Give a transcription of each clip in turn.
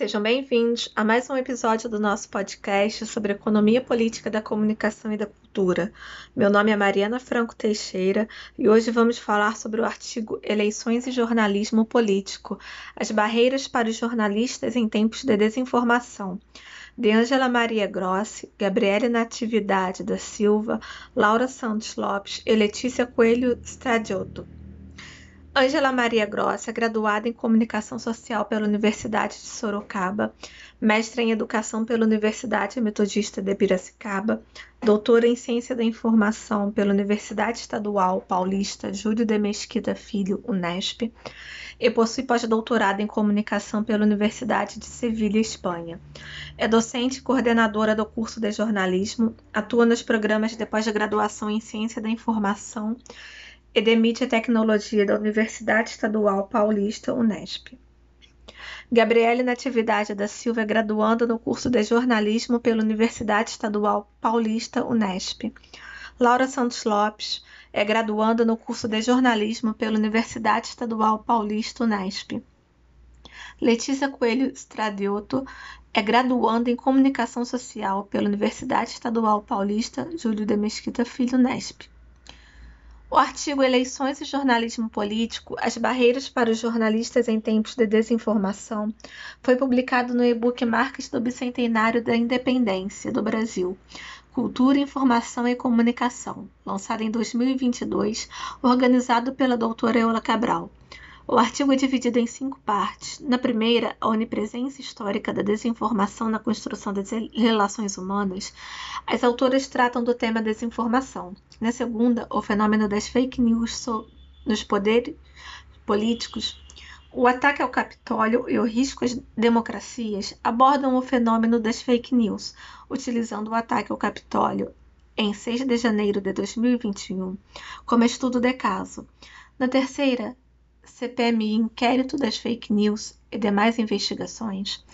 Sejam bem-vindos a mais um episódio do nosso podcast sobre economia política da comunicação e da cultura. Meu nome é Mariana Franco Teixeira e hoje vamos falar sobre o artigo Eleições e Jornalismo Político: As barreiras para os jornalistas em tempos de desinformação. De Ângela Maria Grossi, Gabriele Natividade da Silva, Laura Santos Lopes e Letícia Coelho Stradiotto. Ângela Maria Grossa, graduada em Comunicação Social pela Universidade de Sorocaba, mestra em Educação pela Universidade Metodista de Piracicaba, doutora em Ciência da Informação pela Universidade Estadual Paulista Júlio de Mesquita Filho, Unesp, e possui pós-doutorado em Comunicação pela Universidade de Sevilha, Espanha. É docente e coordenadora do curso de jornalismo, atua nos programas de pós-graduação em Ciência da Informação e de Mídia e Tecnologia da Universidade Estadual Paulista, Unesp. Gabriele Natividade da Silva é graduanda no curso de jornalismo pela Universidade Estadual Paulista, Unesp. Laura Santos Lopes é graduanda no curso de jornalismo pela Universidade Estadual Paulista, Unesp. Letícia Coelho Stradiotto é graduanda em comunicação social pela Universidade Estadual Paulista Júlio de Mesquita Filho, Unesp. O artigo Eleições e Jornalismo Político: As Barreiras para os Jornalistas em Tempos de Desinformação foi publicado no e-book Marcas do Bicentenário da Independência do Brasil. Cultura, Informação e Comunicação, lançado em 2022, organizado pela doutora Eula Cabral. O artigo é dividido em cinco partes. Na primeira, a onipresença histórica da desinformação na construção das relações humanas. As autoras tratam do tema desinformação. Na segunda, o fenômeno das fake news nos poderes políticos. O ataque ao Capitólio e o risco às democracias abordam o fenômeno das fake news, utilizando o ataque ao Capitólio em 6 de janeiro de 2021 como estudo de caso. Na terceira, CPMI Inquérito das Fake News e demais investigações,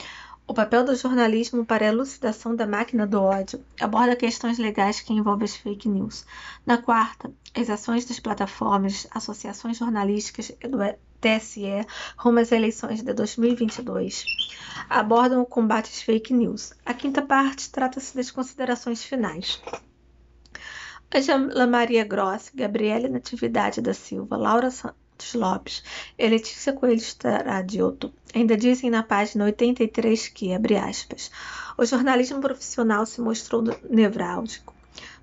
o papel do jornalismo para a elucidação da máquina do ódio aborda questões legais que envolvem as fake news. Na quarta, as ações das plataformas, associações jornalísticas e do TSE rumo às eleições de 2022 abordam o combate às fake news. A quinta parte trata-se das considerações finais. Angela Maria Gross, Gabriele Natividade da Silva, Laura Santos Lopes. E Letícia Coelho Stradioto ainda dizem na página 83 que, abre aspas, o jornalismo profissional se mostrou nevrálgico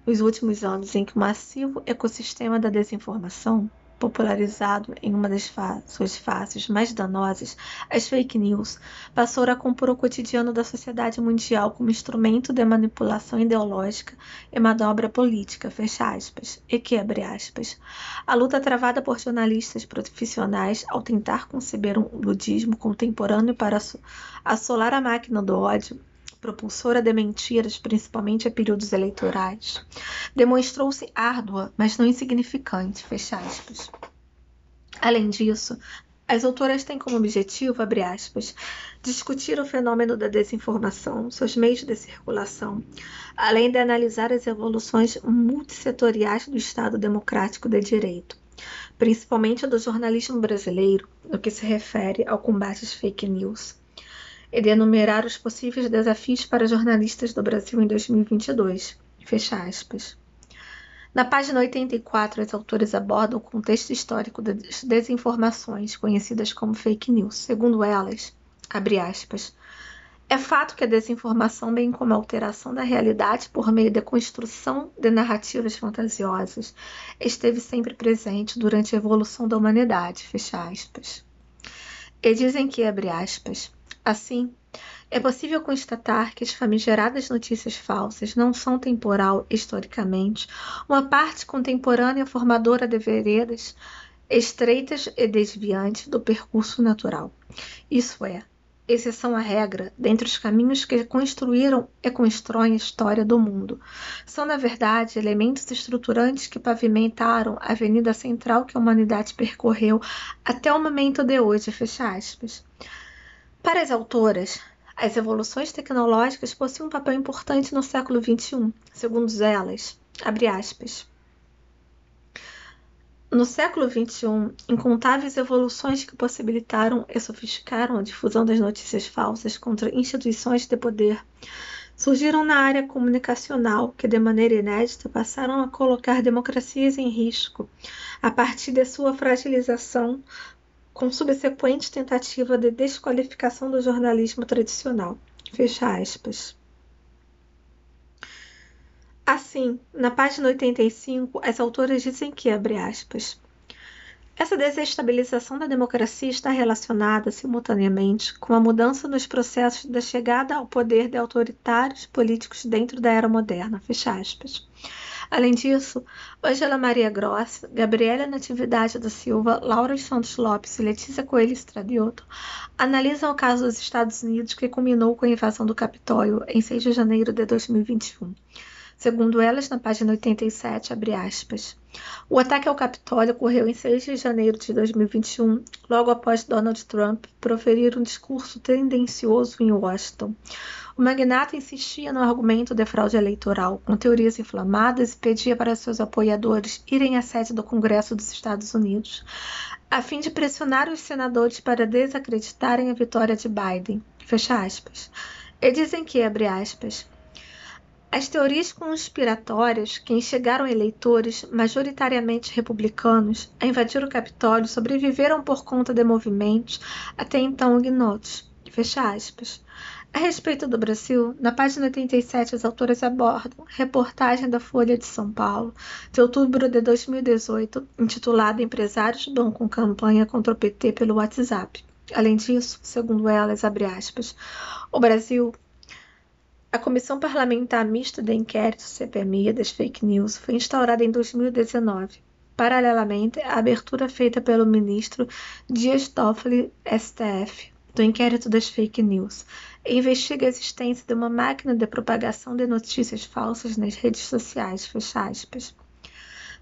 nos últimos anos em que o massivo ecossistema da desinformação popularizado em uma das fa suas faces mais danosas, as fake news, passou a compor o cotidiano da sociedade mundial como instrumento de manipulação ideológica e manobra política, fecha aspas, e que, abre aspas, a luta travada por jornalistas profissionais ao tentar conceber um ludismo contemporâneo para assolar a máquina do ódio propulsora de mentiras, principalmente a períodos eleitorais, demonstrou-se árdua, mas não insignificante. Fecha aspas. Além disso, as autoras têm como objetivo, abre aspas, discutir o fenômeno da desinformação, seus meios de circulação, além de analisar as evoluções multissetoriais do Estado Democrático de Direito, principalmente do jornalismo brasileiro, no que se refere ao combate às fake news e de enumerar os possíveis desafios para jornalistas do Brasil em 2022. Fecha aspas. Na página 84, as autores abordam o contexto histórico das desinformações, conhecidas como fake news. Segundo elas, abre aspas, é fato que a desinformação, bem como a alteração da realidade por meio da construção de narrativas fantasiosas, esteve sempre presente durante a evolução da humanidade. Fecha aspas. E dizem que, abre aspas, Assim, é possível constatar que as famigeradas notícias falsas não são temporal historicamente uma parte contemporânea formadora de veredas estreitas e desviantes do percurso natural. Isso é, exceção à regra, dentre os caminhos que construíram e constroem a história do mundo. São, na verdade, elementos estruturantes que pavimentaram a avenida central que a humanidade percorreu até o momento de hoje. Fecha aspas. Para as autoras, as evoluções tecnológicas possuem um papel importante no século XXI, segundo elas, aspas. No século XXI, incontáveis evoluções que possibilitaram e sofisticaram a difusão das notícias falsas contra instituições de poder surgiram na área comunicacional, que de maneira inédita passaram a colocar democracias em risco, a partir de sua fragilização, com subsequente tentativa de desqualificação do jornalismo tradicional. Fecha aspas. Assim, na página 85, as autoras dizem que, abre aspas, essa desestabilização da democracia está relacionada, simultaneamente, com a mudança nos processos da chegada ao poder de autoritários políticos dentro da era moderna. Fecha aspas. Além disso, Angela Maria Gross, Gabriela Natividade da Silva, Laura Santos Lopes e Letícia Coelho Stradioto analisam o caso dos Estados Unidos que culminou com a invasão do Capitólio em 6 de janeiro de 2021. Segundo elas, na página 87, abre aspas. O ataque ao Capitólio ocorreu em 6 de janeiro de 2021, logo após Donald Trump proferir um discurso tendencioso em Washington. O magnata insistia no argumento de fraude eleitoral, com teorias inflamadas e pedia para seus apoiadores irem à sede do Congresso dos Estados Unidos, a fim de pressionar os senadores para desacreditarem a vitória de Biden. Fecha aspas. E dizem que, abre aspas, as teorias conspiratórias que instigaram eleitores, majoritariamente republicanos, a invadir o Capitólio sobreviveram por conta de movimentos até então ignotos. Fecha aspas. A respeito do Brasil, na página 87, as autoras abordam reportagem da Folha de São Paulo, de outubro de 2018, intitulada Empresários bancam campanha contra o PT pelo WhatsApp. Além disso, segundo elas, aspas, o Brasil a Comissão Parlamentar Mista de Inquérito CPMI das Fake News foi instaurada em 2019. Paralelamente, a abertura feita pelo ministro Dias Toffoli, STF, do inquérito das fake news investiga a existência de uma máquina de propagação de notícias falsas nas redes sociais. Fecha aspas.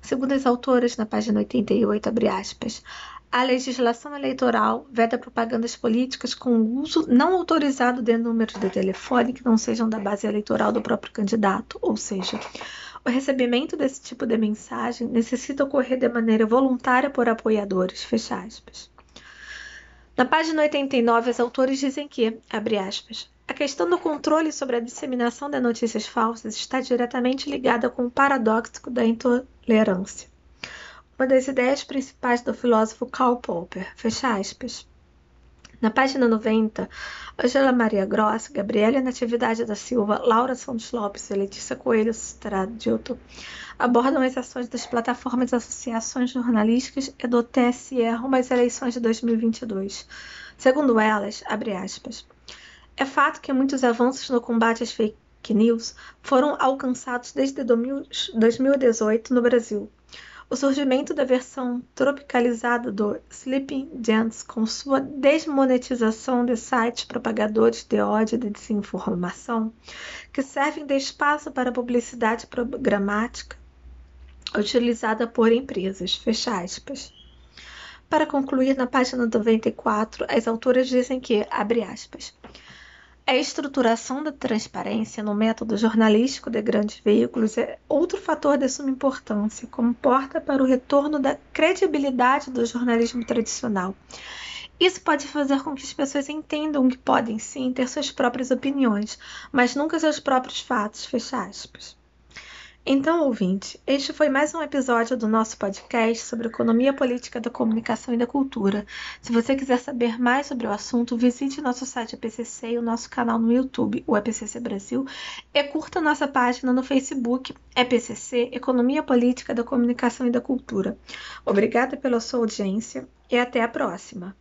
Segundo as autoras, na página 88, abre aspas, a legislação eleitoral veda propagandas políticas com uso não autorizado de números de telefone que não sejam da base eleitoral do próprio candidato, ou seja, o recebimento desse tipo de mensagem necessita ocorrer de maneira voluntária por apoiadores. Fecha aspas. Na página 89, os autores dizem que, abre aspas, a questão do controle sobre a disseminação de notícias falsas está diretamente ligada com o paradoxo da intolerância uma das ideias principais do filósofo Karl Popper. Fecha aspas. Na página 90, Angela Maria Gross, Gabriela Natividade da Silva, Laura Santos Lopes e Letícia Coelho Stradilto abordam as ações das plataformas associações jornalísticas e do TSE rumo às eleições de 2022. Segundo elas, abre aspas, é fato que muitos avanços no combate às fake news foram alcançados desde 2018 no Brasil, o surgimento da versão tropicalizada do Sleeping Giants, com sua desmonetização de sites propagadores de ódio e de desinformação, que servem de espaço para publicidade programática utilizada por empresas. Fecha aspas. Para concluir, na página 94, as autoras dizem que, abre aspas, a estruturação da transparência no método jornalístico de grandes veículos é outro fator de suma importância, como porta para o retorno da credibilidade do jornalismo tradicional. Isso pode fazer com que as pessoas entendam que podem sim ter suas próprias opiniões, mas nunca seus próprios fatos. Fecha aspas. Então, ouvinte, este foi mais um episódio do nosso podcast sobre economia política da comunicação e da cultura. Se você quiser saber mais sobre o assunto, visite nosso site EPCC e o nosso canal no YouTube, o EPCC Brasil, e curta nossa página no Facebook, EPCC Economia Política da Comunicação e da Cultura. Obrigada pela sua audiência e até a próxima.